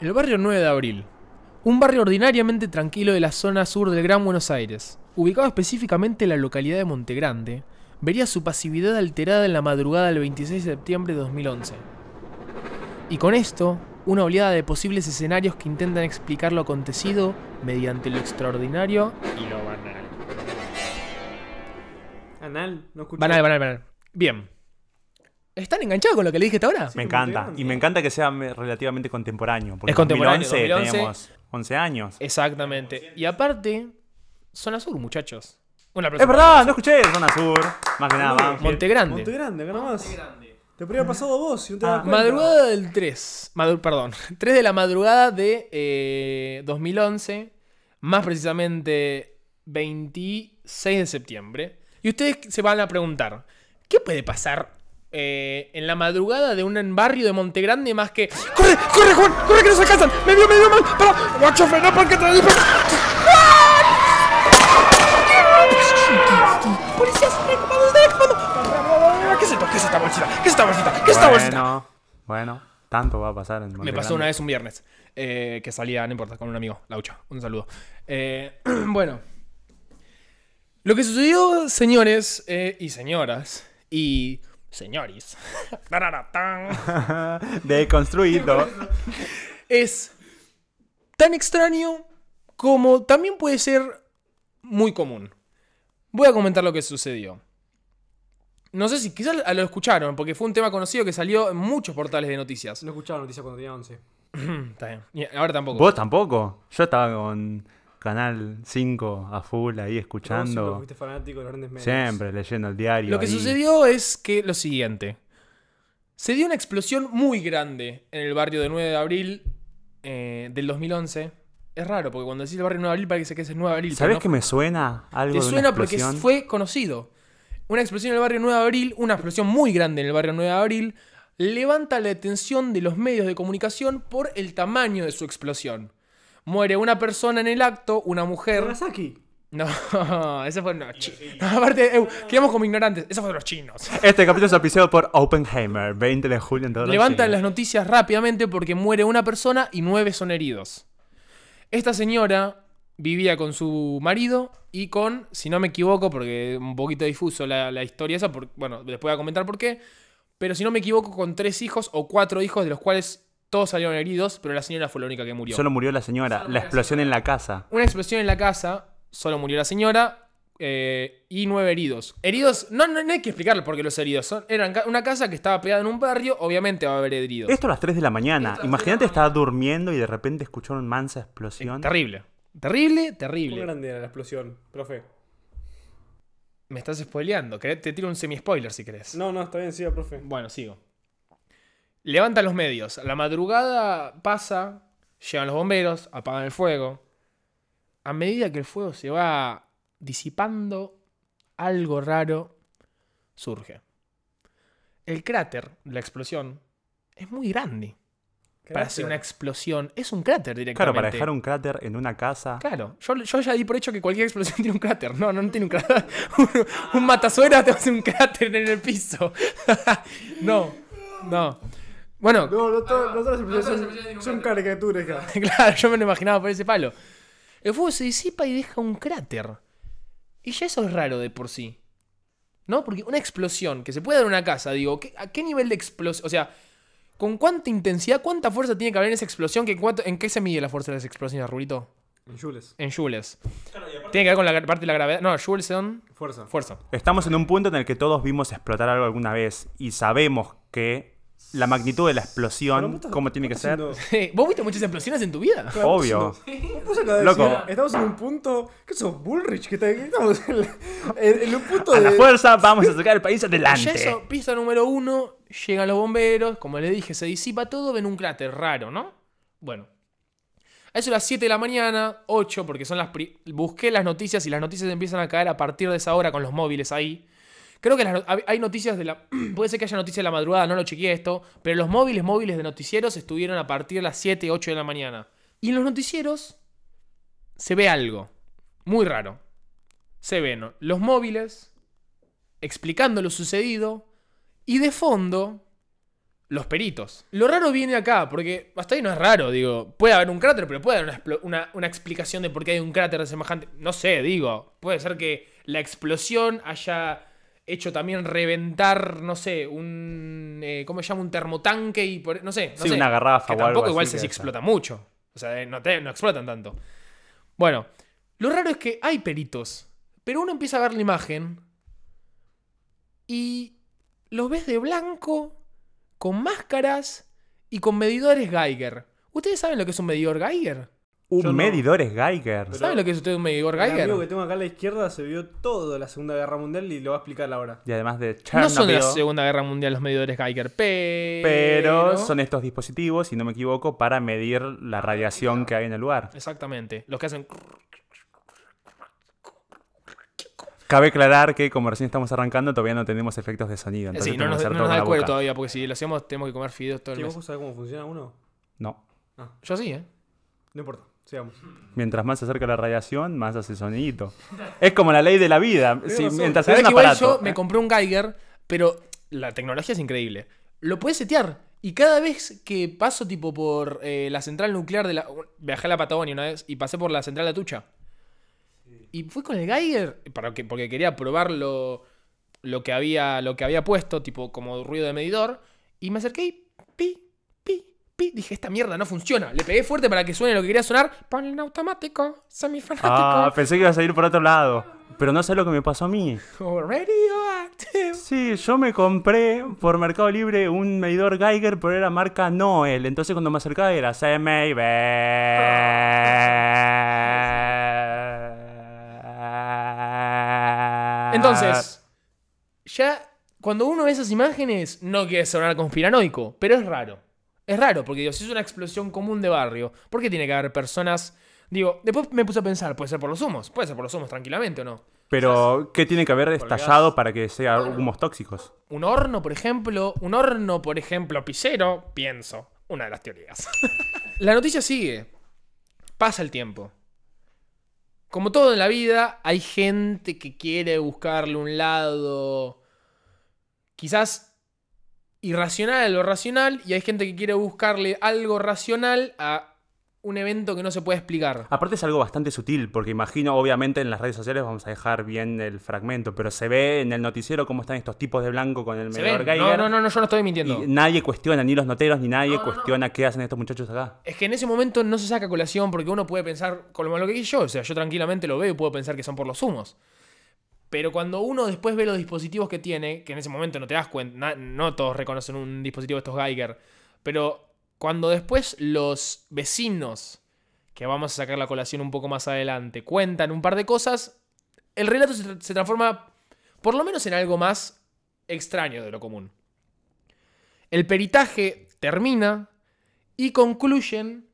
El barrio 9 de Abril. Un barrio ordinariamente tranquilo de la zona sur del Gran Buenos Aires, ubicado específicamente en la localidad de Montegrande, vería su pasividad alterada en la madrugada del 26 de septiembre de 2011. Y con esto, una oleada de posibles escenarios que intentan explicar lo acontecido mediante lo extraordinario y lo banal. Anal, no escuché. Banal, banal, banal. Bien. ¿Están enganchados con lo que le dije hasta ahora? Sí, Me encanta. Montegrande. Y me encanta que sea me- relativamente contemporáneo. Porque Es contemporáneo, En 2011, 2011. teníamos 11 años. Exactamente. Y aparte, zona sur, muchachos. Una Es verdad, no escuché Zona Sur. Más que nada, Banfield. Montegrande. Montegrande, acá nomás. Te podría haber pasado a vos si no te Ah. das cuenta. Madrugada del 3. madu- perdón. 3 de la madrugada de eh, 2011. Más precisamente 26 de septiembre. Y ustedes se van a preguntar: ¿qué puede pasar eh, en la madrugada de un barrio de Montegrande más que. ¡Corre, corre, Juan! ¡Corre que nos alcanzan! ¡Me vio, me vio mal! ¡Para! ¡Guacho, frena porque te disparo! ¡Policías! ¡Comando, comando! ¿Qué es esto? ¿Qué es esta bolsita? ¿Qué es esta bolsita? ¿Qué es esta bolsita? Bueno, bueno, tanto va a pasar en Me Montegrande. pasó una vez un viernes eh, que salía, no importa, con un amigo, Laucha. Un saludo. Eh, bueno. Lo que sucedió, señores eh, y señoras y tararatán, Deconstruido. es tan extraño como también puede ser muy común. Voy a comentar lo que sucedió. No sé si quizás lo escucharon, porque fue un tema conocido que salió en muchos portales de noticias. No escuchaba noticias cuando tenía 11. Está bien. Ahora tampoco. ¿Vos tampoco? Yo estaba con Canal 5 a full ahí escuchando. fuiste fanático de los grandes medios. Siempre leyendo el diario. Lo que ahí. sucedió es que lo siguiente. Se dio una explosión muy grande en el barrio de 9 de abril eh, del 2011. Es raro, porque cuando decís el barrio 9 de abril parece que es el 9 de abril. ¿Sabés no que me suena algo Te de una suena porque explosión? fue conocido. Una explosión en el barrio 9 de abril, una explosión muy grande en el barrio 9 de abril, levanta la atención de los medios de comunicación por el tamaño de su explosión. Muere una persona en el acto, una mujer. Nagasaki. No, ese fue no, chi- no, aparte, eu, quedamos como ignorantes. Eso fue de los chinos. Este capítulo es auspiciado por Oppenheimer, 20 de julio en todo Levantan las noticias rápidamente porque muere una persona y nueve son heridos. Esta señora vivía con su marido y con, si no me equivoco, porque un poquito difuso la, la historia esa, por- bueno, después voy a comentar por qué, pero si no me equivoco, con tres hijos o cuatro hijos, de los cuales todos salieron heridos, pero la señora fue la única que murió. Solo murió la señora. La explosión en la casa. Una explosión en la casa, solo murió la señora eh, y nueve heridos. Heridos, no, no, no hay que explicarlo porque los heridos son. Eran ca- una casa que estaba pegada en un barrio, obviamente va a haber heridos. Esto a las 3 de la mañana. Imagínate estar durmiendo y de repente escuchar una mansa explosión. Terrible. Terrible, ¿Cómo terrible. grande era la explosión, profe? Me estás spoileando. Te tiro un semi-spoiler si querés. No, no, está bien, siga, profe. Bueno, sigo. Levantan los medios. La madrugada pasa, llegan los bomberos, apagan el fuego. A medida que el fuego se va disipando, algo raro surge. El cráter de la explosión es muy grande. Para hacer una explosión, es un cráter directamente. Claro, para dejar un cráter en una casa. Claro, yo, yo ya di por hecho que cualquier explosión tiene un cráter. No, no, no tiene un cráter. un, un matasuegra te hace un cráter en el piso. no, no. Bueno, No, no, to- no todas las explosiones son, son caricaturas, claro, yo me lo imaginaba por ese palo. El fuego se disipa y deja un cráter. Y ya eso es raro de por sí. ¿No? Porque una explosión que se puede dar en una casa, digo, ¿qué- ¿a qué nivel de explosión? O sea, ¿con cuánta intensidad, cuánta fuerza tiene que haber en esa explosión? Que cuánto- ¿En qué se mide la fuerza de las explosiones, Rulito? En Jules. En joules. Tiene que ver con la parte de la gravedad. No, joules son Fuerza. fuerza. Estamos en un punto en el que todos vimos explotar algo alguna vez y sabemos que la magnitud de la explosión, estás- cómo tiene que ser. haciendo- ¿Vos viste muchas explosiones en tu vida? Claro, Obvio. vos de Loco. decir, estamos en un punto. ¿Qué sos, Bullrich? Que estamos en, la- en- en un punto A la de. fuerza vamos a sacar el país adelante. eso, pista número uno, llegan los bomberos, como les dije, se disipa todo, ven un cráter raro, ¿no? Bueno. A eso a las 7 de la mañana, 8, porque son las... pri- Busqué las noticias y las noticias empiezan a caer a partir de esa hora con los móviles ahí. Creo que no- hay noticias de la... Puede ser que haya noticias de la madrugada, no lo chequeé esto, pero los móviles móviles de noticieros estuvieron a partir de las 7, 8 de la mañana. Y en los noticieros se ve algo muy raro. Se ven los móviles explicando lo sucedido y de fondo los peritos. Lo raro viene acá, porque hasta ahí no es raro, digo. Puede haber un cráter, pero puede haber una, una- una explicación de por qué hay un cráter semejante. No sé, digo. Puede ser que la explosión haya hecho también reventar, no sé, un. eh, ¿Cómo se llama? Un termotanque y por. No sé. No Sí, sé. una garrafa Que o tampoco igual se explota mucho. O sea, eh, no, te- no explotan tanto. Bueno, lo raro es que hay peritos. Pero uno empieza a ver la imagen y los ves de blanco, con máscaras y con medidores Geiger. ¿Ustedes saben lo que es un medidor Geiger? Un Yo no. medidor es Geiger. ¿Saben lo que es usted un medidor El amigo que Geiger? tengo acá a la izquierda se vio toda la Segunda Guerra Mundial y lo va a explicar ahora. Y además de No Chernobyl. son de la Segunda Guerra Mundial los medidores Geiger, pero... Pero son estos dispositivos, si no me equivoco, para medir la radiación que hay en el lugar. Exactamente. Los que hacen... Cabe aclarar que como recién estamos arrancando, todavía no tenemos efectos de sonido. Entonces Sí, no tenemos nos, que hacer no todo nos da con el la cuero boca. todavía, porque si lo hacemos tenemos que comer fideos todo el ¿Qué, mes. ¿Vos sabés cómo funciona uno? No. Yo sí, ¿eh? No importa, sigamos. Mientras más se acerca la radiación, más hace sonidito. Es como la ley de la vida. Si, mientras ¿Sabés es un que igual aparato. yo me compré un Geiger, pero la tecnología es increíble. Lo puedes setear. Y cada vez que paso tipo por eh, la central nuclear de la... Viajé a la Patagonia una vez y pasé por la central de Atucha. Y fui con el Geiger para que, porque quería probar lo, lo, que había, lo que había puesto, tipo como ruido de medidor. Y me acerqué y pi, pi. Dije, esta mierda no funciona. Le pegué fuerte para que suene lo que quería sonar. Ponle en automático, semifanático. Ah, pensé que ibas a ir por otro lado. Pero no sé lo que me pasó a mí. o radioactive. Sí, yo me compré por Mercado Libre un medidor Geiger, pero era marca Noel. Entonces cuando me acercaba era CMIB. Entonces, ya cuando uno ve esas imágenes, no quiere sonar conspiranoico, pero es raro. Es raro, porque digo, si es una explosión común de barrio, ¿por qué tiene que haber personas? Digo, después me puse a pensar, puede ser por los humos, puede ser por los humos tranquilamente o no. Pero, ¿qué tiene que haber estallado para que sea humos tóxicos? Un horno, por ejemplo, un horno, por ejemplo, pisero, pienso, una de las teorías. la noticia sigue. Pasa el tiempo. Como todo en la vida, hay gente que quiere buscarle un lado quizás irracional a lo racional y hay gente que quiere buscarle algo racional a un evento que no se puede explicar. Aparte es algo bastante sutil, porque imagino, obviamente en las redes sociales vamos a dejar bien el fragmento, pero se ve en el noticiero cómo están estos tipos de blanco con el ¿Se medidor? Geiger. No, no, no, no, yo no estoy mintiendo. Y nadie cuestiona, ni los noteros, ni nadie No, no, no. cuestiona qué hacen estos muchachos acá. Es que en ese momento no se saca colación porque uno puede pensar con lo malo que hice yo. O sea, yo tranquilamente lo veo y puedo pensar que son por los humos. Pero cuando uno después ve los dispositivos que tiene, que en ese momento no te das cuenta, no todos reconocen un dispositivo de estos Geiger, pero cuando después los vecinos, que vamos a sacar la colación un poco más adelante, cuentan un par de cosas, el relato se, se transforma por lo menos en algo más extraño de lo común. El peritaje termina y concluyen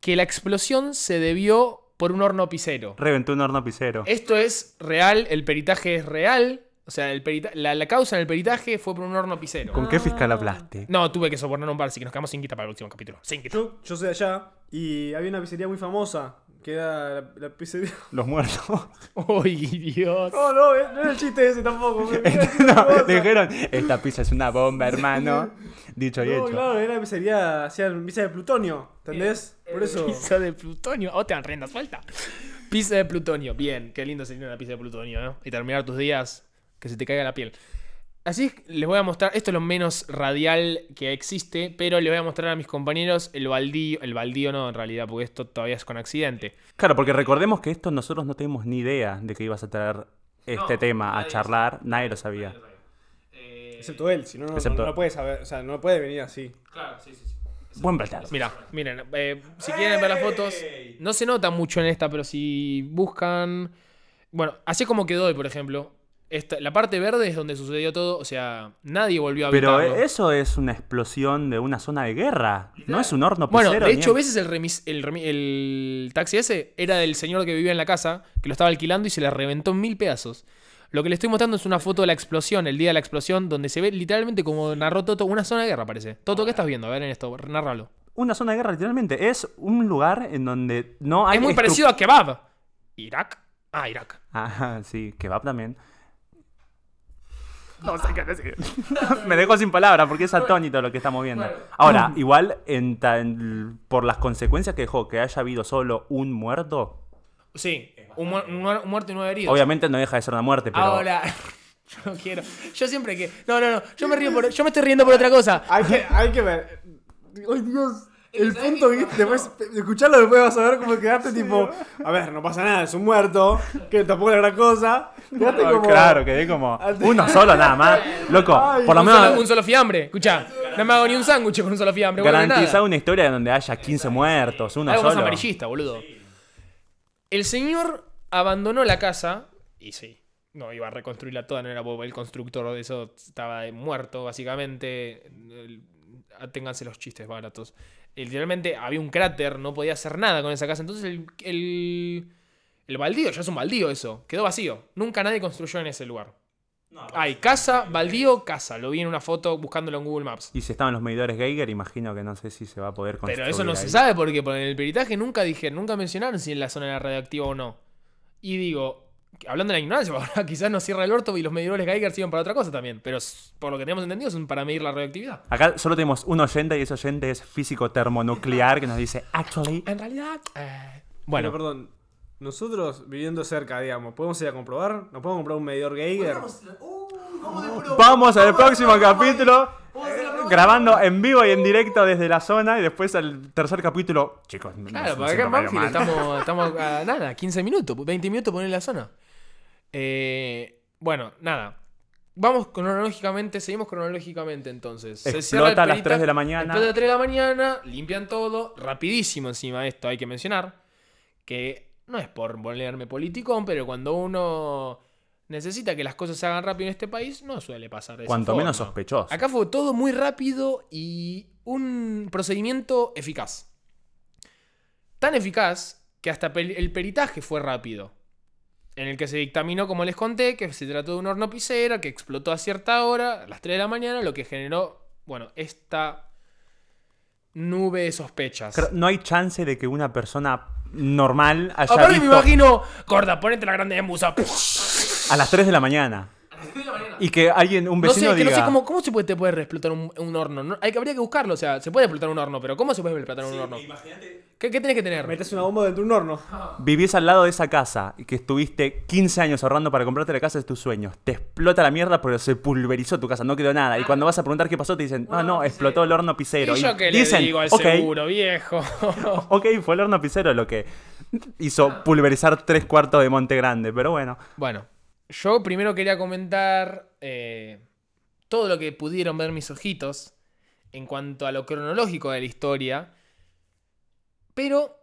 que la explosión se debió por un horno pisero. Reventó un horno pisero. Esto es real, el peritaje es real. O sea, el perita- la, la causa en el peritaje fue por un horno pisero. ¿Con qué fiscal hablaste? No, tuve que soportar un bar, así que nos quedamos sin guita para el último capítulo. Sin guita. Yo, yo soy de allá y había una pizzería muy famosa que era la, la pizzería. Los muertos. Uy, Dios. No, no, eh, no era el chiste ese tampoco. no, famosa. dijeron, esta pizza es una bomba, hermano. Dicho y No, hecho. claro, era la pizzería, hacían pizza de plutonio, ¿entendés? Por eso. Pizza de plutonio. Oh, te dan rienda suelta. Pizza de plutonio. Bien, qué lindo sería una pizza de plutonio, ¿no? Y terminar tus días que se te caiga la piel. Así es, les voy a mostrar, esto es lo menos radial que existe, pero les voy a mostrar a mis compañeros el baldío, el baldío no en realidad, porque esto todavía es con accidente. Claro, porque recordemos que esto nosotros no tenemos ni idea de que ibas a traer este tema a charlar. Nadie lo sabía. Excepto él, si no, no, Excepto- no lo puede saber, o sea, no puede venir así. Claro, sí, sí, sí. Buen platar. Mira, miren, eh, si quieren ver las fotos, no se nota mucho en esta, pero si buscan... Bueno, así como quedó hoy, por ejemplo. Esta, la parte verde es donde sucedió todo, o sea, nadie volvió a Pero habitarlo. eso es una explosión de una zona de guerra. No es un horno Bueno, de hecho, a veces el, remis- el, taxi ese era del señor que vivía en la casa, que lo estaba alquilando y se le reventó en mil pedazos. Lo que le estoy mostrando es una foto de la explosión, el día de la explosión, donde se ve literalmente como narró Toto, una zona de guerra, parece. Toto, ¿qué estás viendo? A ver en esto, narralo. Una zona de guerra, literalmente. Es un lugar en donde no hay. Es muy parecido a Kebab. ¿Irak? Ah, Irak. Ajá, sí, kebab también. No sé qué decir. Me dejó sin palabras porque es atónito lo que estamos viendo. Ahora, igual, en tan- por las consecuencias que dejó que haya habido solo un muerto, Sí, un, un muerto y nueve heridos. obviamente no deja de ser una muerte, pero. Ahora, yo no quiero. Yo siempre que. No, no, no. Yo me río por. Yo me estoy riendo por otra cosa. Hay que, hay que ver. Ay, Dios. El punto que después de escucharlo después vas a ver cómo quedaste tipo, a ver, no pasa nada, es un muerto, que tampoco es gran cosa. Quedaste Ah, como Claro, quedé como uno solo nada más. Loco, Ay, por lo Un solo, menos un solo fiambre. Escucha, no me hago ni un sándwich con un solo fiambre. garantizar una historia donde haya 15 muertos, uno Algo más solo. amarillista, boludo. El señor abandonó la casa. Y sí. No iba a reconstruirla toda, no era Bob el constructor de eso. Estaba muerto, básicamente. Ténganse los chistes baratos. Eh, Literalmente había un cráter, no podía hacer nada con esa casa. Entonces el, el, el baldío, ya es un baldío eso, quedó vacío. Nunca nadie construyó en ese lugar. Hay casa, baldío, casa. Lo vi en una foto buscándolo en Google Maps. Y si estaban los medidores Geiger, imagino que no sé si se va a poder construir. Pero eso no se sabe porque por el peritaje nunca dije, nunca mencionaron si en la zona era radioactiva o no. Y digo, hablando de la ignorancia, ahora quizás nos cierra el orto y los medidores Geiger sirven para otra cosa también. Pero por lo que tenemos entendido son para medir la radioactividad. Acá solo tenemos un oyente y ese oyente es físico termonuclear que nos dice, actually. En realidad, eh, Bueno, bueno, perdón. Nosotros viviendo cerca, digamos, ¿podemos ir a comprobar? ¿Nos podemos comprar un medidor Geiger? Vamos al próximo capítulo. Grabando en vivo y en directo desde la zona y después al tercer capítulo. Chicos, no- claro, no porque acá siento en medio Banfield mal. estamos, estamos a nada, 15 minutos, 20 minutos poner la zona. Eh, bueno, nada. Vamos cronológicamente, seguimos cronológicamente entonces. Se cierra el Explota a las peritaje- 3 de la mañana. Explota a las 3 de la mañana, limpian todo, rapidísimo encima esto hay que mencionar, que no es por volverme politicón, pero cuando uno necesita que las cosas se hagan rápido en este país, no suele pasar de esa Cuanto menos sospechoso. Acá fue todo muy rápido y un procedimiento eficaz. Tan eficaz que hasta el peritaje fue rápido. En el que se dictaminó, como les conté, que se trató de un horno pisera que explotó a cierta hora, a las 3 de la mañana, lo que generó, bueno, esta nube de sospechas. No hay chance de que una persona normal haya Aparte me visto imagino, gorda, ponete la grande de musa. a las 3 de la mañana. Y que alguien, un No sé, vecino que no diga... sé cómo, cómo se puede, te puede explotar un, un horno. No, hay, que- habría que buscarlo, o sea, se puede explotar un horno, pero ¿cómo se puede explotar un horno? ¿Qué, qué tenés que tener? Metes una bomba dentro de un horno. Vivís al lado de esa casa y que estuviste 15 años ahorrando para comprarte la casa de tus sueños. Te explota la mierda, pero se pulverizó tu casa, no quedó nada. Y cuando vas a preguntar qué pasó, te dicen, no, no, explotó el horno pisero. ¿Y yo qué dicen, le digo al "Ok, seguro, viejo? Ok, fue el horno pisero lo que hizo pulverizar tres cuartos de Monte Grande, pero bueno. bueno, yo primero quería comentar eh, todo lo que pudieron ver mis ojitos en cuanto a lo cronológico de la historia. Pero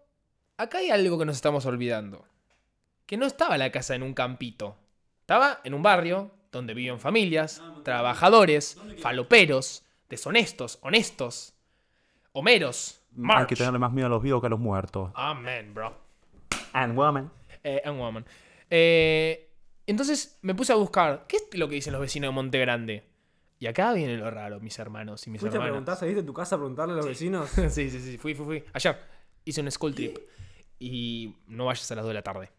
acá hay algo que nos estamos olvidando. Que no estaba la casa en un campito. Estaba en un barrio donde viven familias, trabajadores, faloperos, deshonestos, honestos, homeros. Hay March. que tenerle más miedo a los vivos que a los muertos. Amen, bro. And woman. Eh, and woman. Eh, entonces me puse a buscar, ¿qué es lo que dicen los vecinos de Monte Grande? Y acá viene lo raro, mis hermanos y mis ¿Fuiste a hermanas. preguntar, saliste de tu casa a preguntarle a los vecinos? sí, sí, sí, fui, fui, fui. Ayer hice un school trip. Y no vayas a las 2 de la tarde.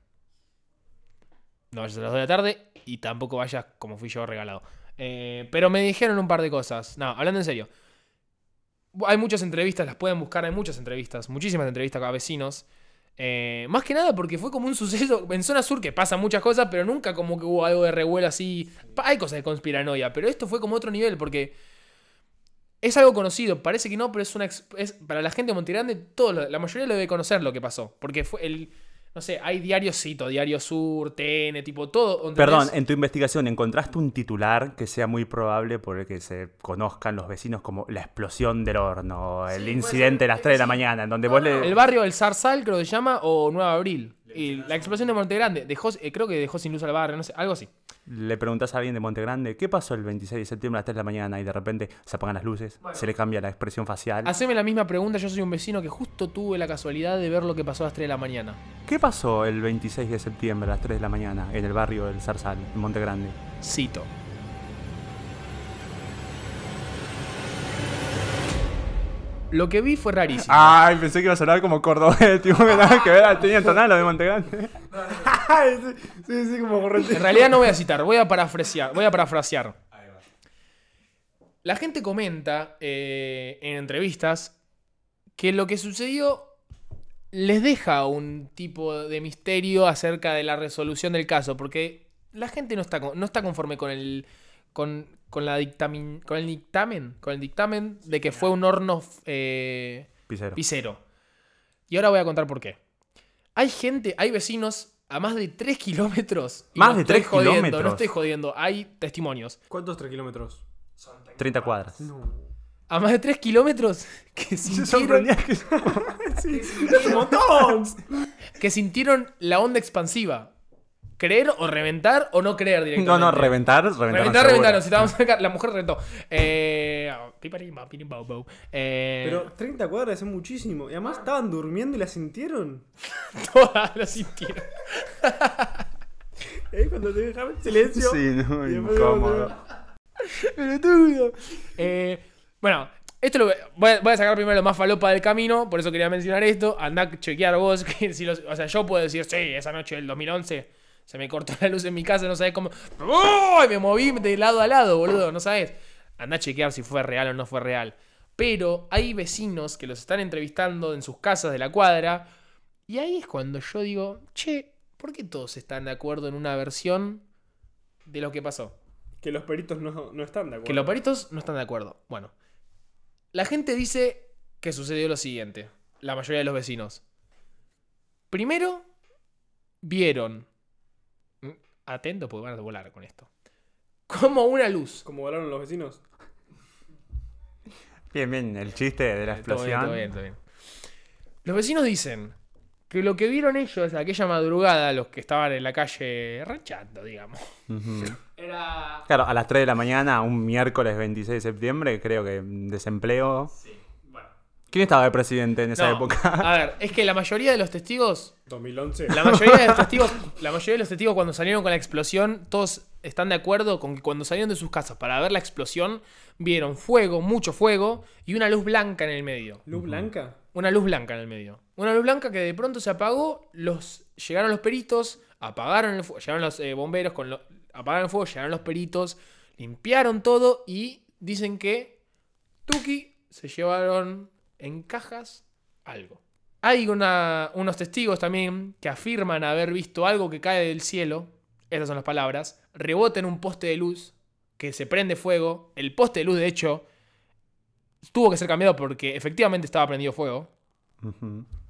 No vayas a las 2 de la tarde y tampoco vayas como fui yo regalado. Eh, pero me dijeron un par de cosas. No, hablando en serio. Hay muchas entrevistas, las pueden buscar, hay muchas entrevistas, muchísimas entrevistas a vecinos. Eh, más que nada porque fue como un suceso en zona sur que pasa muchas cosas, pero nunca como que hubo algo de revuelo así. Hay cosas de conspiranoia, pero esto fue como otro nivel porque es algo conocido, parece que no, pero es una es, para la gente de Montegrande, todo, lo- la mayoría lo debe conocer lo que pasó, porque fue el no sé, hay Diario Cito, Diario Sur, TN, tipo todo. ¿entendés? Perdón, en tu investigación encontraste un titular que sea muy probable por el que se conozcan los vecinos como la explosión del horno, el incidente de las 3 de la mañana, en donde vos le... El barrio del Zarzal, creo que se llama, o Nueva Abril. Y la explosión de Montegrande, dejó, eh, creo que dejó sin luz al barrio, no sé, algo así. Le preguntás a alguien de Monte Grande, ¿qué pasó el 26 de septiembre a las 3 de la mañana? Y de repente se apagan las luces, se le cambia la expresión facial. Haceme la misma pregunta, yo soy un vecino que justo tuve la casualidad de ver lo que pasó a las 3 de la mañana. ¿Qué pasó el 26 de septiembre a las 3 de la mañana en el barrio del Zarzal, en Monte Grande? Cito. Lo que vi fue rarísimo. Ay, pensé que ibas a hablar como cordobés, tipo que nada que ver, tenía tonal lo de Monte Grande. Ay, sí, sí, como corriente. En realidad no voy a citar, voy a parafrasear. Voy a parafrasear. la gente comenta eh, en entrevistas que lo que sucedió les deja un tipo de misterio acerca de la resolución del caso, porque la gente no está, no está conforme con el, con, con la dictamen, con el dictamen, con el dictamen de que fue un horno eh, pisero. Y ahora voy a contar por qué. Hay gente, hay vecinos a más de 3 kilómetros. ¿Más no de estoy 3 jodiendo, kilómetros? No estoy jodiendo, hay testimonios. ¿Cuántos 3 kilómetros? 30 cuadras. No. A más de 3 kilómetros que sintieron, Sí, es un montón. que sintieron la onda expansiva. ¿Creer o reventar o no creer directamente? No, no, reventar, reventar. Reventar, reventaron. Si estábamos cerca, la mujer reventó. Eh. Eh, Pero 30 cuadras es muchísimo. Y además estaban durmiendo y la sintieron. todas lo sintieron. ¿Eh? Cuando te dejaban en silencio. Sí, no, incómodo. Pelotudo. Eh, bueno, esto lo voy, voy a- voy a sacar primero lo más falopa del camino, por eso quería mencionar esto. Andá a chequear vos. Que si los- o sea, yo puedo decir, sí, esa noche del 2011 se me cortó la luz en mi casa, no sabes cómo. ¡Uy! Me moví de lado a lado, boludo, no sabes. Andá a chequear si fue real o no fue real. Pero hay vecinos que los están entrevistando en sus casas de la cuadra. Y ahí es cuando yo digo, che, ¿por qué todos están de acuerdo en una versión de lo que pasó? Que los peritos no, no están de acuerdo. Que los peritos no están de acuerdo. Bueno, la gente dice que sucedió lo siguiente. La mayoría de los vecinos. Primero, vieron. Atento porque van a volar con esto. Como una luz. Como volaron los vecinos. Bien, bien, el chiste de la Todo bien, explosión. todo bien, todo bien. Los vecinos dicen que lo que vieron ellos aquella madrugada, los que estaban en la calle ranchando, digamos. Era. Claro, a las 3 de la mañana, un miércoles 26 de septiembre, creo que desempleo. Bueno. ¿Quién estaba de presidente en esa No, época? A ver, es que la mayoría de los testigos 2011. La mayoría de los testigos, la mayoría de los testigos cuando salieron con la explosión, todos están de acuerdo con que cuando salieron de sus casas para ver la explosión, vieron fuego, mucho fuego y una luz blanca en el medio. ¿Luz blanca? Una luz blanca en el medio. Una luz blanca que de pronto se apagó, los llegaron los peritos, apagaron el fuego, llegaron los eh, bomberos con lo- apagaron el fuego, llegaron los peritos, limpiaron todo y dicen que Tuki se llevaron en cajas algo. Hay una- unos testigos también que afirman haber visto algo que cae del cielo. Estas son las palabras. Rebota en un poste de luz que se prende fuego. El poste de luz, de hecho, tuvo que ser cambiado porque efectivamente estaba prendido fuego.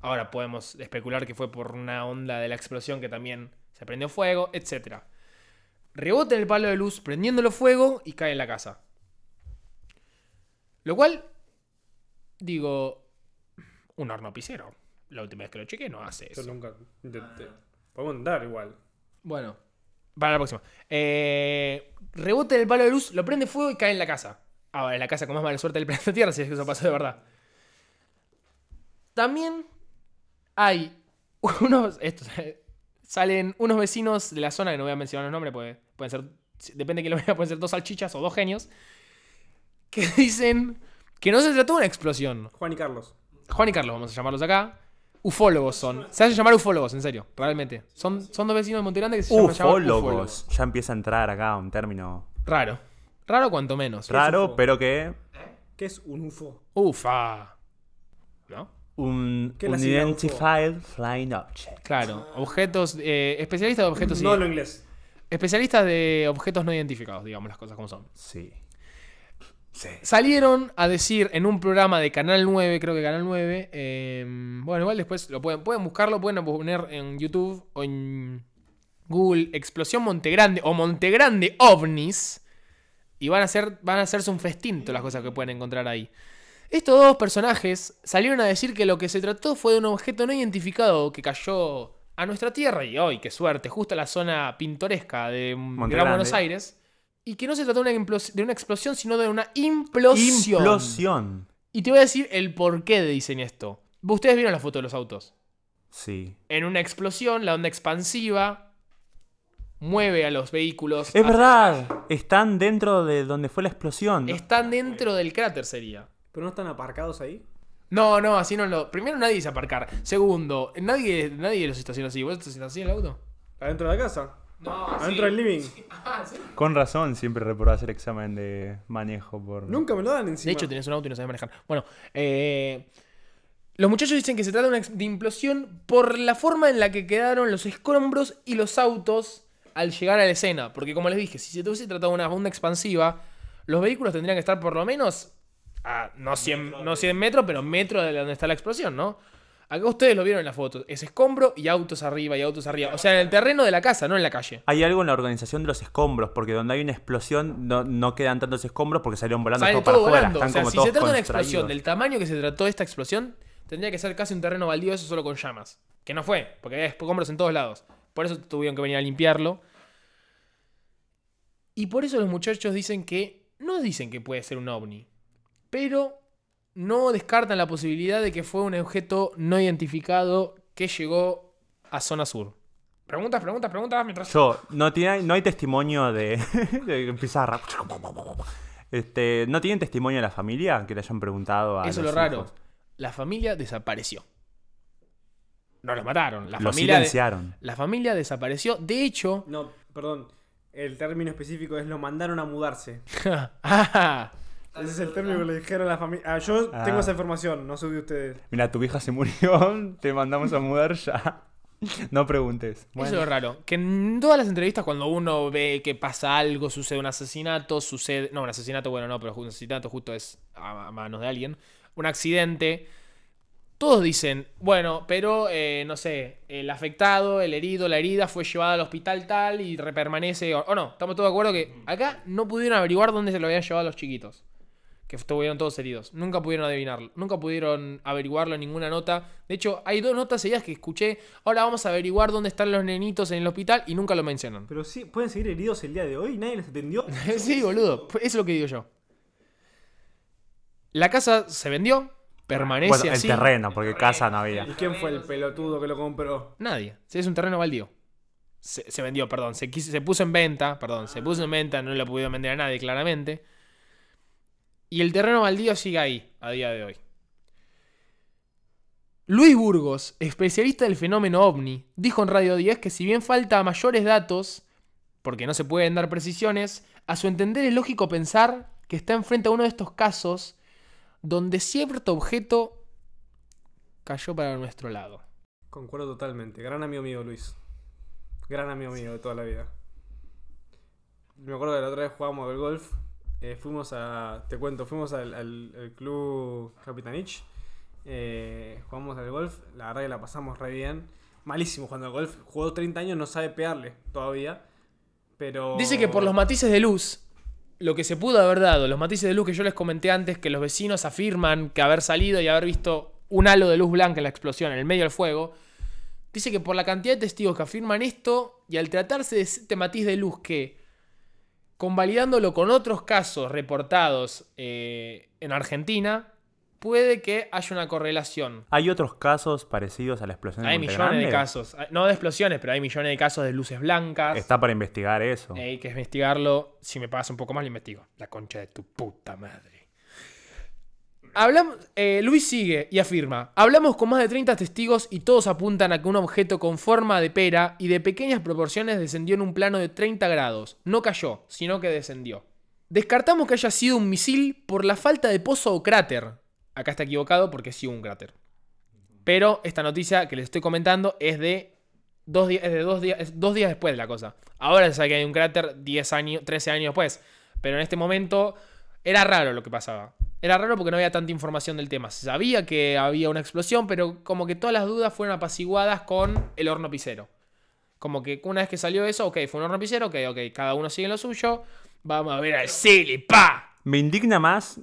Ahora podemos especular que fue por una onda de la explosión que también se prendió fuego, etc. Rebota en el palo de luz, prendiéndolo fuego y cae en la casa. Lo cual, digo, un horno pisero. La última vez que lo chequeé no hace Yo eso. nunca intenté. Podemos andar igual. Bueno, para la próxima. Eh, rebota en el palo de luz, lo prende fuego y cae en la casa. Ahora, en la casa con más mala suerte del planeta Tierra, si es que eso pasó de verdad. También hay unos. Estos, salen unos vecinos de la zona, que no voy a mencionar los nombres, porque pueden ser. Depende de quién lo vea, pueden ser dos salchichas o dos genios. Que dicen que no se trató de una explosión. Juan y Carlos. Juan y Carlos, vamos a llamarlos acá. Ufólogos son. Se hacen llamar ufólogos, en serio, realmente. Son, son dos vecinos de Montegrande que se llaman, llaman Ufólogos. Ya empieza a entrar acá un término Raro. Raro cuanto menos. raro, pero que ¿Qué es un UFO? Ufa. ¿No? un ¿Qué es la Flying Object. Claro. Objetos. eh, especialistas de objetos. No lo inglés. Especialistas de objetos no identificados, digamos las cosas como son. Sí. Sí. Salieron a decir en un programa de Canal 9, creo que Canal 9. eh, bueno, igual después lo pueden, pueden buscarlo, pueden poner en YouTube o en Google Explosión Montegrande o Montegrande OVNIs. Y van a, hacer, van a hacerse un festín todas las cosas que pueden encontrar ahí. Estos dos personajes salieron a decir que lo que se trató fue de un objeto no identificado que cayó a nuestra tierra y hoy, qué suerte, justo a la zona pintoresca de Gran. Buenos Aires. Y que no se trató de una, implos- de una explosión, sino de una implosión. Implosión. Y te voy a decir el porqué de dicen esto. Ustedes vieron la foto de los autos. Sí. En una explosión, la onda expansiva mueve a los vehículos. Es a- verdad. Están dentro de donde fue la explosión. Están dentro del cráter, sería. ¿Pero no están aparcados ahí? No, no, así no lo. Primero, nadie dice aparcar. Segundo, nadie, nadie los estaciona así. ¿Vos estacionás así el auto? ¿Adentro de la casa? No, ¿Adentro del living? Ah, ¿sí? Con razón siempre reprobás el examen de manejo por... Nunca me lo dan encima. De hecho, tenés un auto y no sabes manejar. Bueno, eh, los muchachos dicen que se trata de implosión por la forma en la que quedaron los escombros y los autos al llegar a la escena. Porque como les dije, si se hubiese tratado de una onda expansiva, los vehículos tendrían que estar por lo menos a no 100, no 100 metros, pero metro de donde está la explosión, ¿no? Acá ustedes lo vieron en la foto. Es escombro y autos arriba y autos arriba. O sea, en el terreno de la casa, no en la calle. Hay algo en la organización de los escombros, porque donde hay una explosión no, no quedan tantos escombros porque salieron volando todo para afuera. O sea, si se trata de una explosión del tamaño que se trató esta explosión, tendría que ser casi un terreno baldío, eso solo con llamas. Que no fue, porque había escombros en todos lados. Por eso tuvieron que venir a limpiarlo. Y por eso los muchachos dicen que. No dicen que puede ser un ovni. Pero no descartan la posibilidad de que fue un objeto no identificado que llegó a zona sur. Preguntas, preguntas, preguntas mientras. Yo, no, tiene, no hay testimonio de, de pizarra. Este, ¿No tienen testimonio de la familia que le hayan preguntado a Eso es los lo raro. hijos? La familia desapareció. No los mataron. La Lo familia de- silenciaron. La familia desapareció. De hecho. No, perdón. El término específico es lo mandaron a mudarse. ah, Ese es el término que le dijeron a la familia. Ah, yo Ah. tengo esa información, no sé de ustedes. Mira, tu vieja se murió, te mandamos a mudar ya. No preguntes. Eso Bueno, es lo raro. Que en todas las entrevistas, cuando uno ve que pasa algo, sucede un asesinato, sucede. No, un asesinato, bueno, no, pero un asesinato justo es a, a manos de alguien. Un accidente. Todos dicen, bueno, pero eh, no sé, el afectado, el herido, la herida fue llevada al hospital tal y permanece. O, o no, estamos todos de acuerdo que acá no pudieron averiguar dónde se lo habían llevado a los chiquitos. Que estuvieron todos heridos. Nunca pudieron adivinarlo. Nunca pudieron averiguarlo en ninguna nota. De hecho, hay dos notas seguidas que escuché. Ahora vamos a averiguar dónde están los nenitos en el hospital y nunca lo mencionan. Pero sí, pueden seguir heridos el día de hoy, nadie les atendió. sí, boludo. Eso es lo que digo yo. La casa se vendió. Permanece bueno, el así. terreno, porque casa no había. ¿Y quién fue el pelotudo que lo compró? Nadie. Es un terreno baldío. Se, se vendió, perdón. Se, quiso- se puso en venta. Perdón, se puso en venta. No lo pudieron vender a nadie, claramente. Y el terreno baldío sigue ahí, a día de hoy. Luis Burgos, especialista del fenómeno ovni, dijo en Radio 10 que si bien falta mayores datos, porque no se pueden dar precisiones, a su entender es lógico pensar que está enfrente a uno de estos casos donde cierto objeto cayó para nuestro lado. Concuerdo totalmente. Gran amigo mío, Luis. Gran amigo mío de toda la vida. Me acuerdo que la otra vez jugábamos al golf. Eh, fuimos a. Te cuento, fuimos al, club Capitanich. Eh, jugamos al golf. La verdad que la pasamos re bien. Malísimo jugando al golf. Jugó 30 años, no sabe pegarle todavía. Pero. Dice que por los matices de luz, lo que se pudo haber dado, los matices de luz que yo les comenté antes, que los vecinos afirman que haber salido y haber visto un halo de luz blanca en la explosión en el medio del fuego, dice que por la cantidad de testigos que afirman esto y al tratarse de este matiz de luz que, convalidándolo con otros casos reportados eh, en Argentina, puede que haya una correlación. ¿Hay otros casos parecidos a la explosión de Hay millones de casos, no de explosiones, pero hay millones de casos de luces blancas. Está para investigar eso. Hay que investigarlo. Si me pasa un poco más, lo investigo. La concha de tu puta madre. Eh, Luis sigue y afirma: Hablamos con más de 30 testigos y todos apuntan a que un objeto con forma de pera y de pequeñas proporciones descendió en un plano de 30 grados. No cayó, sino que descendió. Descartamos que haya sido un misil por la falta de pozo o cráter. Acá está equivocado porque sí hubo un cráter. Pero esta noticia que les estoy comentando es de dos días después de la cosa. Ahora se sabe que hay un cráter 10 años, 13 años después. Pero en este momento era raro lo que pasaba. Era raro porque no había tanta información del tema. Se sabía que había una explosión, pero como que todas las dudas fueron apaciguadas con el horno pisero. Como que una vez que salió eso, ok, fue un horno pisero, ok, ok, cada uno sigue en lo suyo. Vamos a ver al Silly, pa. Me indigna más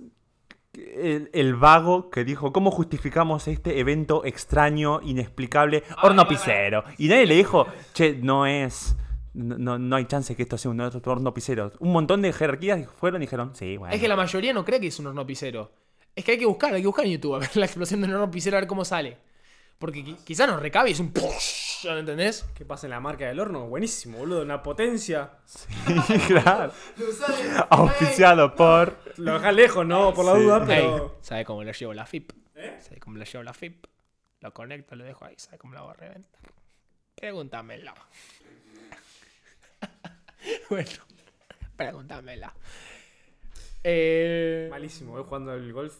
el, el vago que dijo, ¿cómo justificamos este evento extraño, inexplicable, horno pisero? Y nadie le dijo, che, no es... No, no- no hay chance que esto sea un otro horno pisero. Un montón de jerarquías fueron y dijeron, sí, bueno. Es que la mayoría no cree que es un horno pisero. Es que hay que buscar, hay que buscar en YouTube a ver la explosión de un horno pisero a ver cómo sale. Porque qui- quizás nos recabe y es un... ¿no ¿Entendés? ¿Qué pasa en la marca del horno? Buenísimo, boludo. Una potencia. claro. Auspiciado por... Lo dejás lejos, no, por la Sí. duda, Ey, pero. ¿Sabe cómo lo llevo la FIP? ¿Sabe cómo lo llevo la FIP? Lo conecto, lo dejo ahí. ¿Sabe cómo lo hago reventar? Pregúntamelo. bueno. Pregúntamela. Eh, Malísimo, voy jugando al golf.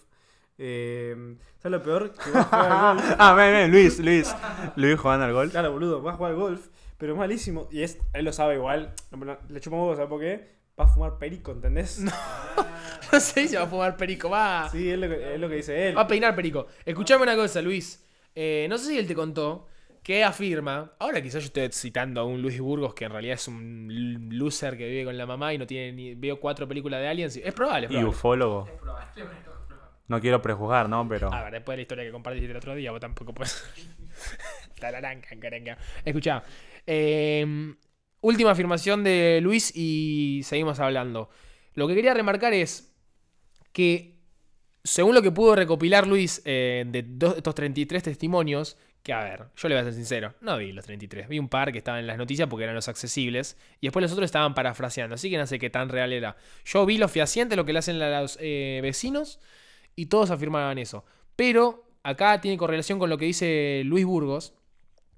Eh, ¿Sabes lo peor? Que voy a jugar al golf. Ah, ven, ven, Luis, Luis. Luis jugando al golf. Claro, boludo, va a jugar al golf, pero es malísimo. Y es, él lo sabe igual. No, no, Le chupa huevo, ¿sabes por qué? Va a fumar perico, ¿entendés? no sé si va a fumar perico, va. Sí, es lo, que, es lo que dice él. Va a peinar perico. Escuchame una cosa, Luis. Eh, no sé si él te contó que afirma. Ahora quizás yo estoy citando a un Luis Burgos que en realidad es un loser que vive con la mamá y no tiene ni. Veo cuatro películas de aliens. Es probable, es Y probable. ufólogo. No quiero prejuzgar, ¿no? Pero. A ver, después de la historia que compartiste el otro día, vos tampoco puedes. Tararán, cancarenga. Escuchá. eh, última afirmación de Luis y seguimos hablando. Lo que quería remarcar es que, según lo que pudo recopilar Luis eh, de do- estos 33 testimonios, que a ver, yo le voy a ser sincero, no vi los 33. Vi un par que estaban en las noticias porque eran los accesibles y después los otros estaban parafraseando, así que no sé qué tan real era. Yo vi lo fehaciente, lo que le hacen a los eh, vecinos y todos afirmaban eso. Pero acá tiene correlación con lo que dice Luis Burgos,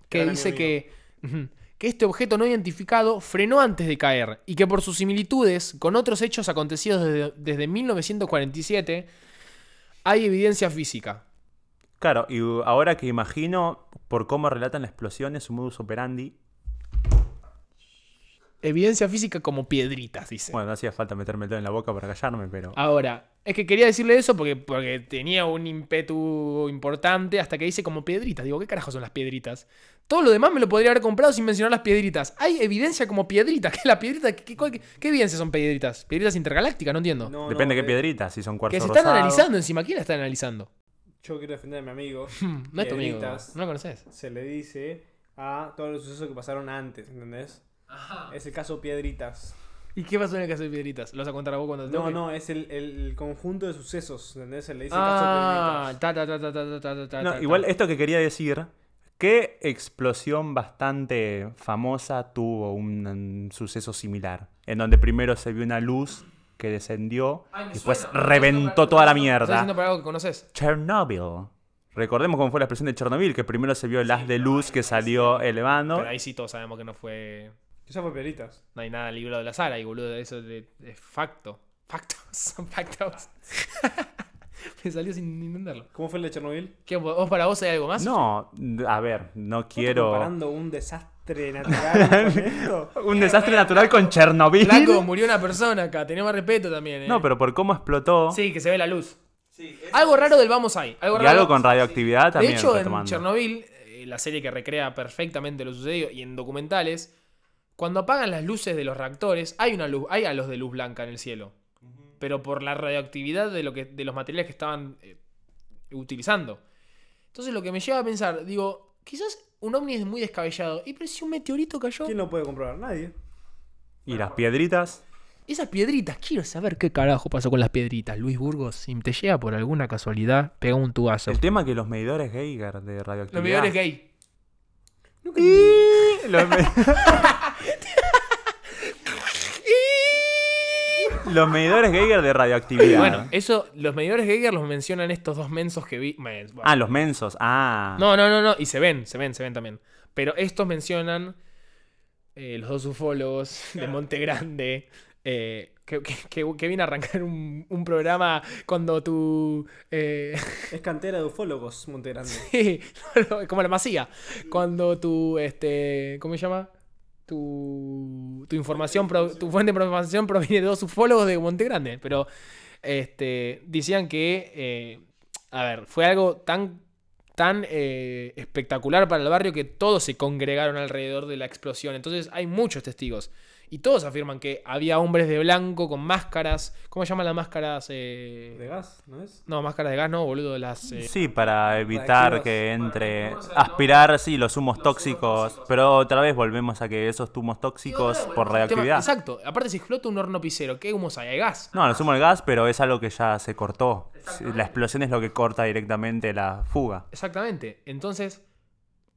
que Gran dice que, que este objeto no identificado frenó antes de caer y que por sus similitudes con otros hechos acontecidos desde, desde 1947 hay evidencia física. Claro, y ahora que imagino por cómo relatan la explosión, es su modus operandi. Evidencia física como piedritas, dice. Bueno, no hacía falta meterme el dedo en la boca para callarme, pero. Ahora, es que quería decirle eso porque, porque tenía un ímpetu importante hasta que dice como piedritas. Digo, ¿qué carajo son las piedritas? Todo lo demás me lo podría haber comprado sin mencionar las piedritas. Hay evidencia como piedritas. ¿Qué es la piedrita? ¿Qué, qué, qué- qué evidencia son piedritas? ¿Piedritas intergalácticas? No entiendo. No, Depende no, qué eh, piedrita, si son cuarzo que se están rosado. analizando encima. ¿Quién la está analizando? yo quiero defender a mi amigo. no es tu amigo, no lo conoces. Se le dice a todos los sucesos que pasaron antes, ¿entendés? Ajá. Es el caso Piedritas. ¿Y qué pasó en el caso de Piedritas? ¿Lo vas a contar a vos cuando te No, no, es el, el, conjunto de sucesos, ¿entendés? Se le dice el caso ah, Piedritas. Ta, ta, ta, no, igual esto que quería decir, ¿qué explosión bastante famosa tuvo un suceso similar? En donde primero se vio una luz que descendió, Ay, me después suena. reventó toda la ¿Estás diciendo mierda. para algo que conoces? Chernobyl. Recordemos cómo fue la explosión de Chernobyl, que primero se vio el haz de luz que salió elevando. Pero ahí sí todos sabemos que no fue... Esa fue. No hay nada librado de la sala y boludo, eso de, de facto. Factos, son factos. Me salió sin entenderlo. ¿Cómo fue el de Chernobyl? ¿Qué, vos para vos hay algo más? No, a ver, no ¿Estás quiero... comparando un desastre natural con esto? Un desastre natural con Chernobyl. Flaco, murió una persona acá, tenemos respeto también, eh. No, pero por cómo explotó. Sí, que se ve la luz. Algo raro del Vamos ahí. Algo Y raro. algo con radioactividad De también. hecho, en. Chernobyl, eh, la serie que recrea perfectamente lo sucedido, y en documentales, cuando apagan las luces de los reactores, hay una luz, hay halos de luz blanca en el cielo. Pero por la radioactividad de, lo que, de los materiales que estaban eh, utilizando. Entonces lo que me lleva a pensar, digo, quizás un ovni es muy descabellado. ¿Y pero si un meteorito cayó? ¿Quién lo puede comprobar? Nadie. Y las piedritas. Esas piedritas, quiero saber qué carajo pasó con las piedritas. Luis Burgos, si te llega por alguna casualidad, pega un tubazo. El tema que los medidores Geiger de Los radioactividad. medidores gay. Los, me- Los medidores Geiger de radioactividad. Bueno, eso, los medidores Geiger los mencionan estos dos mensos que vi. bueno. Ah, los mensos. Ah. No, no, no, no. Y se ven, se ven, se ven también. Pero estos mencionan eh, los dos ufólogos de Monte Grande. eh, que, que, viene a arrancar un, un programa cuando tu. eh, Es cantera de ufólogos, Montegrande. sí, como la masía. Cuando tu. Este, ¿Cómo se llama? Tu, tu información, tu fuente de información proviene de dos ufólogos de Monte Grande. Pero este, decían que. eh, a ver, fue algo tan tan eh, espectacular para el barrio que todos se congregaron alrededor de la explosión. Entonces hay muchos testigos. Y todos afirman que había hombres de blanco con máscaras. ¿Cómo se llaman las máscaras? eh? ¿De gas? ¿No es? No, máscaras de gas, no, boludo. Las. eh, Sí, para evitar que entre. Aspirar, sí, los humos tóxicos. Pero otra vez volvemos a que esos humos tóxicos por radioactividad. exacto. Aparte, si explota un horno pisero, ¿qué humos hay? Hay gas. No, los humos del gas, pero es algo que ya se cortó. La explosión es lo que corta directamente la fuga. Exactamente. Entonces,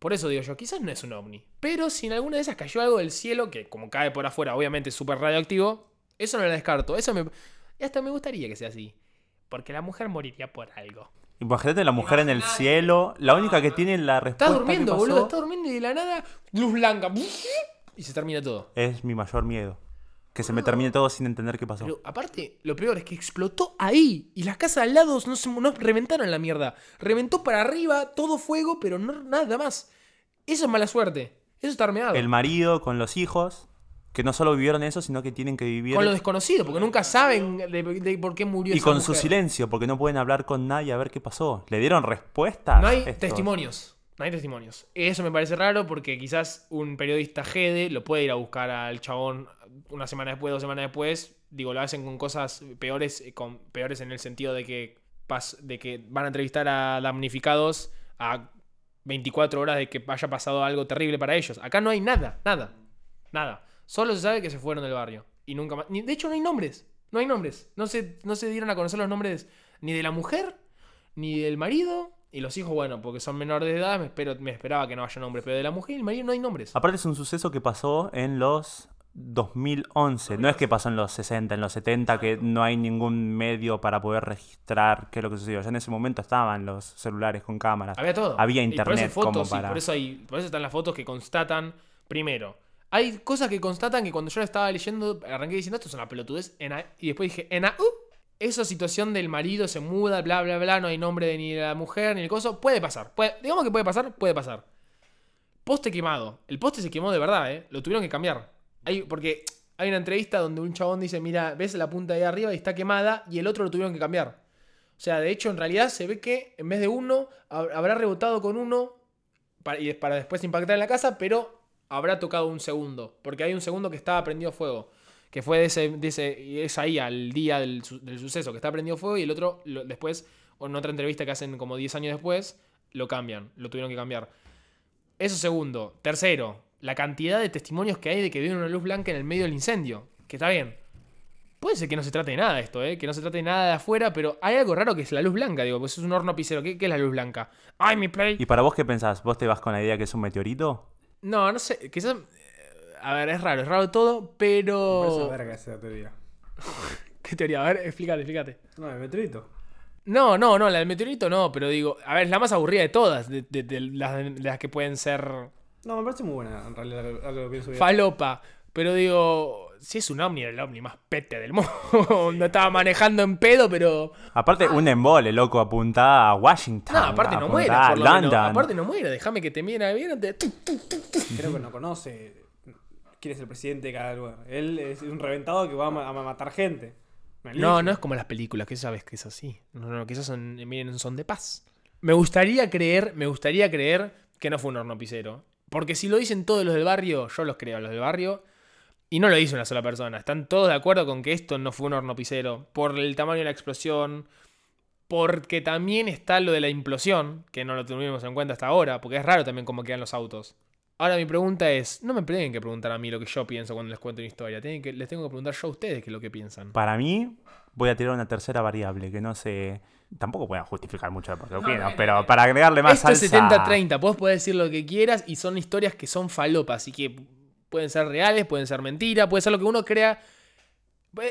por eso digo yo, quizás no es un ovni. Pero si en alguna de esas cayó algo del cielo, que como cae por afuera, obviamente es súper radioactivo, eso no lo descarto. Eso me. Y hasta me gustaría que sea así. Porque la mujer moriría por algo. Imagínate la mujer en el cielo, la única que tiene la respuesta. Estás durmiendo, que pasó boludo. Estás durmiendo y de la nada, luz blanca. Y se termina todo. Es mi mayor miedo. Que se me termine todo sin entender qué pasó. Pero aparte, lo peor es que explotó ahí. Y las casas al lado no, se, no reventaron la mierda. Reventó para arriba, todo fuego, pero no nada más. Eso es mala suerte. Eso está armeado. El marido con los hijos, que no solo vivieron eso, sino que tienen que vivir... Con lo desconocido, porque nunca saben de, de por qué murió Y esa con su silencio, porque no pueden hablar con nadie a ver qué pasó. ¿Le dieron respuesta? No hay testimonios. No hay testimonios. Eso me parece raro porque quizás un periodista Gede lo puede ir a buscar al chabón una semana después, dos semanas después. Digo, lo hacen con cosas peores, eh, con, peores en el sentido de que, pas- de que van a entrevistar a damnificados a 24 horas de que haya pasado algo terrible para ellos. Acá no hay nada, nada, nada. Solo se sabe que se fueron del barrio. Y nunca más. De hecho, no hay nombres. No hay nombres. No se, no se dieron a conocer los nombres ni de la mujer, ni del marido. Y los hijos, bueno, porque son menores de edad, me, espero, me esperaba que no haya nombres. Pero de la mujer y el marido no hay nombres. Aparte es un suceso que pasó en los 2011. No es que pasó en los 60, en los 70, que no hay ningún medio para poder registrar qué es lo que sucedió. Ya en ese momento estaban los celulares con cámaras. Había todo. Había Y por eso internet fotos, como y para... por, eso hay, por eso están las fotos que constatan. Primero, hay cosas que constatan que cuando yo la estaba leyendo, arranqué diciendo esto es una pelotudez. y después dije, en uh, esa situación del marido se muda, bla, bla, bla, no hay nombre de ni de la mujer ni el coso. Puede pasar. Puede, digamos que puede pasar, puede pasar. Poste quemado. El poste se quemó de verdad, ¿eh? Lo tuvieron que cambiar. Hay, porque hay una entrevista donde un chabón dice, mira, ves la punta de ahí arriba y está quemada, y el otro lo tuvieron que cambiar. O sea, de hecho, en realidad se ve que en vez de uno, hab- habrá rebotado con uno para, y para después impactar en la casa, pero habrá tocado un segundo. Porque hay un segundo que estaba prendido fuego. Que fue de ese, es ahí al día del, del suceso, que está prendido fuego, y el otro lo- después, o en otra entrevista que hacen como 10 años después, lo cambian, lo tuvieron que cambiar. Eso segundo. Tercero, la cantidad de testimonios que hay de que vieron una luz blanca en el medio del incendio. Que está bien. Puede ser que no se trate de nada de esto, ¿eh? Que no se trate de nada de afuera, pero hay algo raro que es la luz blanca, digo, pues es un horno pisero. ¿Qué, qué es la luz blanca? ¡Ay, mi play! ¿Y para vos qué pensás? ¿Vos te vas con la idea que es un meteorito? No, no sé, quizás... eh, A ver, es raro, es raro todo, Por eso pero... es verga esa teoría. ¿Qué teoría? A ver, explícate, explícate. No, el meteorito. No, no, no, la del meteorito no, pero digo, a ver, es la más aburrida de todas, de, de- de las, de las que pueden ser No, me parece muy buena, en realidad, algo que pienso bien. falopa. Pero digo, si es un ovni, el ovni más pete del mundo. Estaba manejando en pedo, pero. Aparte, un embole, loco, apunta a Washington. No, aparte no a por lo menos. London. Aparte no muera, déjame que te miren a bien. te- Creo que no conoce quién es el presidente de cada lugar. Él es un reventado que va a, ma- a matar gente. No, Malísimo. no es como las películas, que sabes que es así. No, no, que esas son, miren, son de paz. Me gustaría creer, me gustaría creer que no fue un hornopicero. Porque si lo dicen todos los del barrio, yo los creo, los del barrio. Y no lo dice una sola persona. Están todos de acuerdo con que esto no fue un hornopicero. Por el tamaño de la explosión. Porque también está lo de la implosión, que no lo tuvimos en cuenta hasta ahora, porque es raro también cómo quedan los autos. Ahora mi pregunta es, no me tienen que preguntar a mí lo que yo pienso cuando les cuento una historia, tienen que, les tengo que preguntar yo a ustedes qué es lo que piensan. Para mí, voy a tirar una tercera variable que no sé. Tampoco voy a justificar mucho porque opino, pero para agregarle más Esto es salsa. 70-30, vos podés decir lo que quieras y son historias que son falopas, así que pueden ser reales, pueden ser mentiras, puede ser lo que uno crea.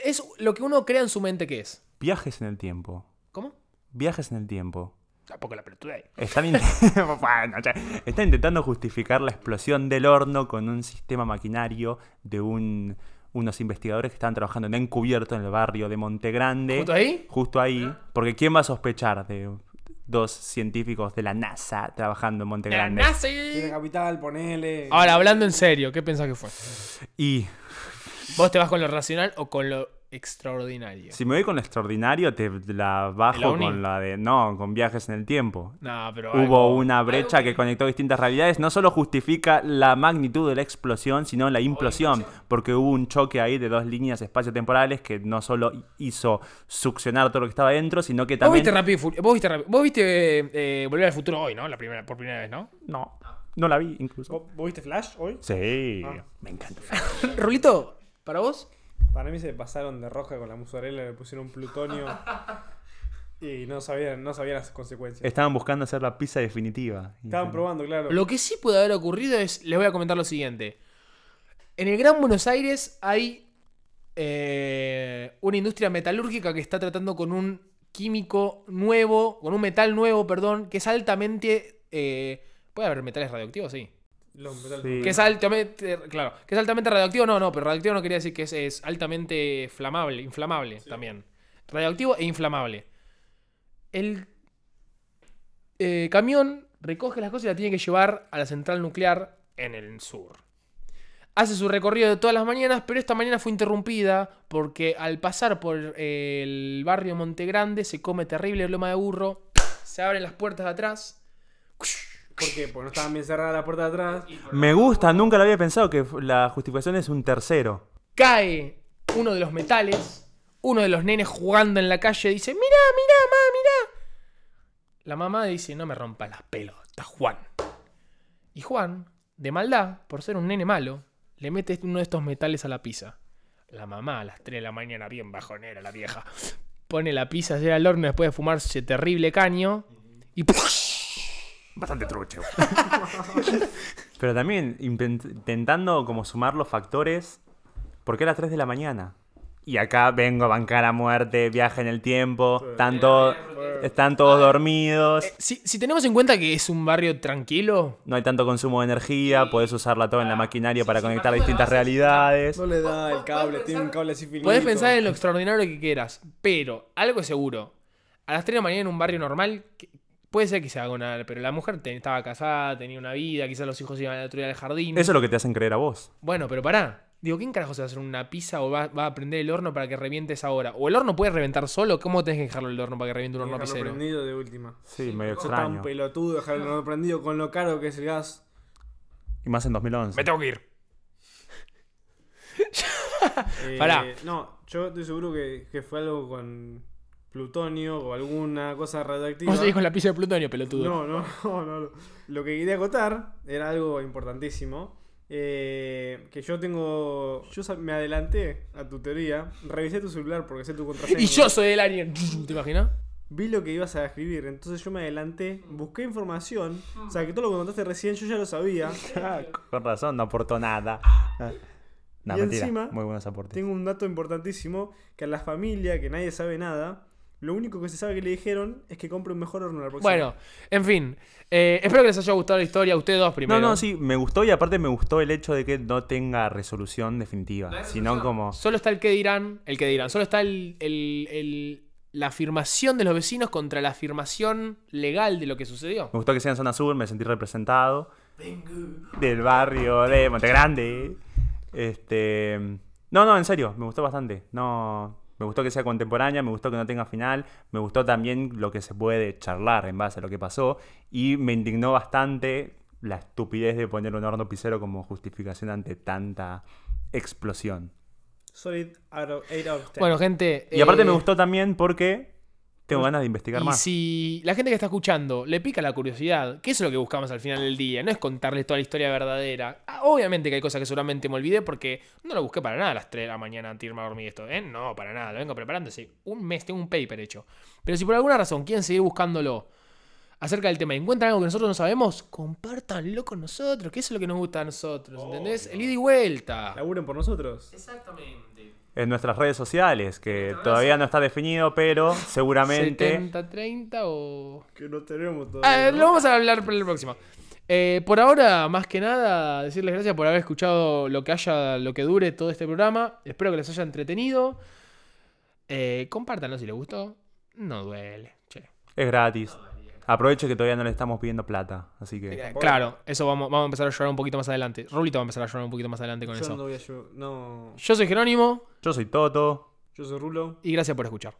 Es lo que uno crea en su mente que es. Viajes en el tiempo. ¿Cómo? Viajes en el tiempo. Tampoco la pelotudez. Están, in- Bueno, che, están intentando justificar la explosión del horno con un sistema maquinario de un- unos investigadores que estaban trabajando en encubierto en el barrio de Montegrande. ¿Justo ahí? Justo ahí. Porque ¿quién va a sospechar de dos científicos de la NASA trabajando en Montegrande? Tiene capital, ponele. Ahora, hablando en serio, ¿qué pensás que fue? Y ¿Vos te vas con lo racional o con lo extraordinario? si me voy con lo extraordinario, te la ¿El bajo con la de. No, con viajes en el tiempo. No, pero. Hubo algo- una brecha que conectó distintas realidades. No solo justifica la magnitud de la explosión, sino la implosión. Porque hubo un choque ahí de dos líneas espaciotemporales que no solo hizo succionar todo lo que estaba dentro, sino que Vos también. viste Rápido. Vos viste, Rápido- vos viste eh, eh, Volver al Futuro hoy, ¿no? La primera, por primera vez, ¿no? No, no la vi incluso. ¿Vos, vos viste Flash hoy? Sí, Ah. me encanta. Rulito, ¿para vos? Para mí se pasaron de roja con la mozzarella, le pusieron plutonio. y no sabían, no sabían las consecuencias. Estaban buscando hacer la pizza definitiva. Estaban probando, claro. Lo que sí puede haber ocurrido es, les voy a comentar lo siguiente. En el Gran Buenos Aires hay eh, una industria metalúrgica que está tratando con un químico nuevo, con un metal nuevo, perdón, que es altamente... eh, ¿Puede haber metales radioactivos? Sí. Sí. Que es altamente. Claro, que es altamente radioactivo. No, no, pero radioactivo no quería decir que es, es altamente flamable, inflamable también. Radioactivo e inflamable. El eh, camión recoge las cosas y la tiene que llevar a la central nuclear en el sur. Hace su recorrido de todas las mañanas, pero esta mañana fue interrumpida porque al pasar por eh, el barrio Montegrande se come terrible loma de burro, se abren las puertas de atrás. ¿Por qué? Porque no estaban bien cerradas la puerta de atrás. Me gusta, nunca lo había pensado que la justificación es un tercero. cae uno de los metales, uno de los nenes jugando en la calle dice, mira, mira, mamá, mira. La mamá dice, no me rompa las pelotas, Juan. Y Juan, de maldad, por ser un nene malo, le mete uno de estos metales a la pizza. La mamá a las 3 de la mañana, bien bajonera la vieja, pone la pizza allá al horno después de fumarse terrible caño y... Bastante trucho. Pero también intent- intentando como sumar los factores. ¿Por qué a las 3 de la mañana? Y acá vengo a bancar a muerte, viaje en el tiempo, están, todos- están todos dormidos, Si, si tenemos en cuenta que es un barrio tranquilo, no hay tanto consumo de energía, podés usarla toda en la maquinaria para conectar distintas realidades. No le da el cable, tiene un cable así finito. Puedes pensar en lo extraordinario que quieras, pero algo es seguro. A las 3 de la mañana en un barrio normal, puede ser que se haga una. Pero la mujer estaba casada, tenía una vida, quizás los hijos iban al otro día al jardín. Eso es lo que te hacen creer a vos. Bueno, pero pará. Digo, ¿quién carajo se va a hacer una pizza o va, va a prender el horno para que reviente esa hora? ¿O el horno puede reventar solo? ¿Cómo tenés que dejarlo el horno para que reviente un horno Dejarlo pisero? prendido de última. Sí, medio Sos tan extraño. pelotudo dejar el horno prendido con lo caro que es el gas. Y más en 2011. Me tengo que ir. Eh, Pará. No, yo estoy seguro que, que fue algo con plutonio o alguna cosa radioactiva. Vos seguís con la pizza de plutonio, pelotudo. No, no, no, no, no. Lo que quería acotar era algo importantísimo. eh, que yo tengo. Yo me adelanté a tu teoría. Revisé tu celular porque sé tu contraseña. Y yo soy el alien. ¿Te imaginas? Vi lo que ibas a escribir. Entonces yo me adelanté. Busqué información. O sea, que todo lo que contaste recién yo ya lo sabía. Ah, con razón, no aportó nada. Ah. No, Y mentira. encima, Muy buenos aportes. Tengo un dato importantísimo. Que a la familia, que nadie sabe nada. Lo único que se sabe que le dijeron es que compre un mejor horno la próxima. Bueno, en fin. eh, espero que les haya gustado la historia. Ustedes dos primero. No, no, sí, me gustó y aparte me gustó el hecho de que no tenga resolución definitiva, sino como... Solo está el que dirán. El que dirán. Solo está el, el- el- la afirmación de los vecinos contra la afirmación legal de lo que sucedió. Me gustó que sea en zona sur, me sentí representado. Del barrio de Montegrande. Este... No, no, en serio, me gustó bastante. No... Me gustó que sea contemporánea, me gustó que no tenga final, me gustó también lo que se puede charlar en base a lo que pasó y me indignó bastante la estupidez de poner un horno pisero como justificación ante tanta explosión. Solid out of, 8 out of 10. Bueno, gente. Y aparte eh, me gustó también porque tengo ganas de investigar Y más. si la gente que está escuchando le pica la curiosidad, que eso es lo que buscamos al final del día, no es contarles toda la historia verdadera. Ah, obviamente que hay cosas que seguramente me olvidé porque no lo busqué para nada a las 3 de la mañana antes de irme a dormir esto, ¿eh? No, para nada, lo vengo preparando hace un mes, tengo un paper hecho. Pero si por alguna razón quieren seguir buscándolo acerca del tema y encuentran algo que nosotros no sabemos, compártanlo con nosotros, que eso es lo que nos gusta a nosotros, ¿entendés? El ida y vuelta. Laburen por nosotros. Exactamente. En nuestras redes sociales, que todavía no está definido, pero seguramente... 70-30 o... Que no tenemos Ah, todavía. lo vamos a hablar para el próximo. Eh, por ahora, más que nada, decirles gracias por haber escuchado lo que haya, lo que dure todo este programa. Espero que les haya entretenido. Eh, compártanlo si les gustó. No duele. Che. Es gratis. Aprovecho que todavía no le estamos pidiendo plata, así que... Eh, claro, eso vamos, vamos a empezar a llorar un poquito más adelante. Rulito va a empezar a llorar un poquito más adelante con Yo eso. no voy a No. Yo soy Jerónimo Yo soy Toto. Yo soy Rulo. y gracias por escuchar.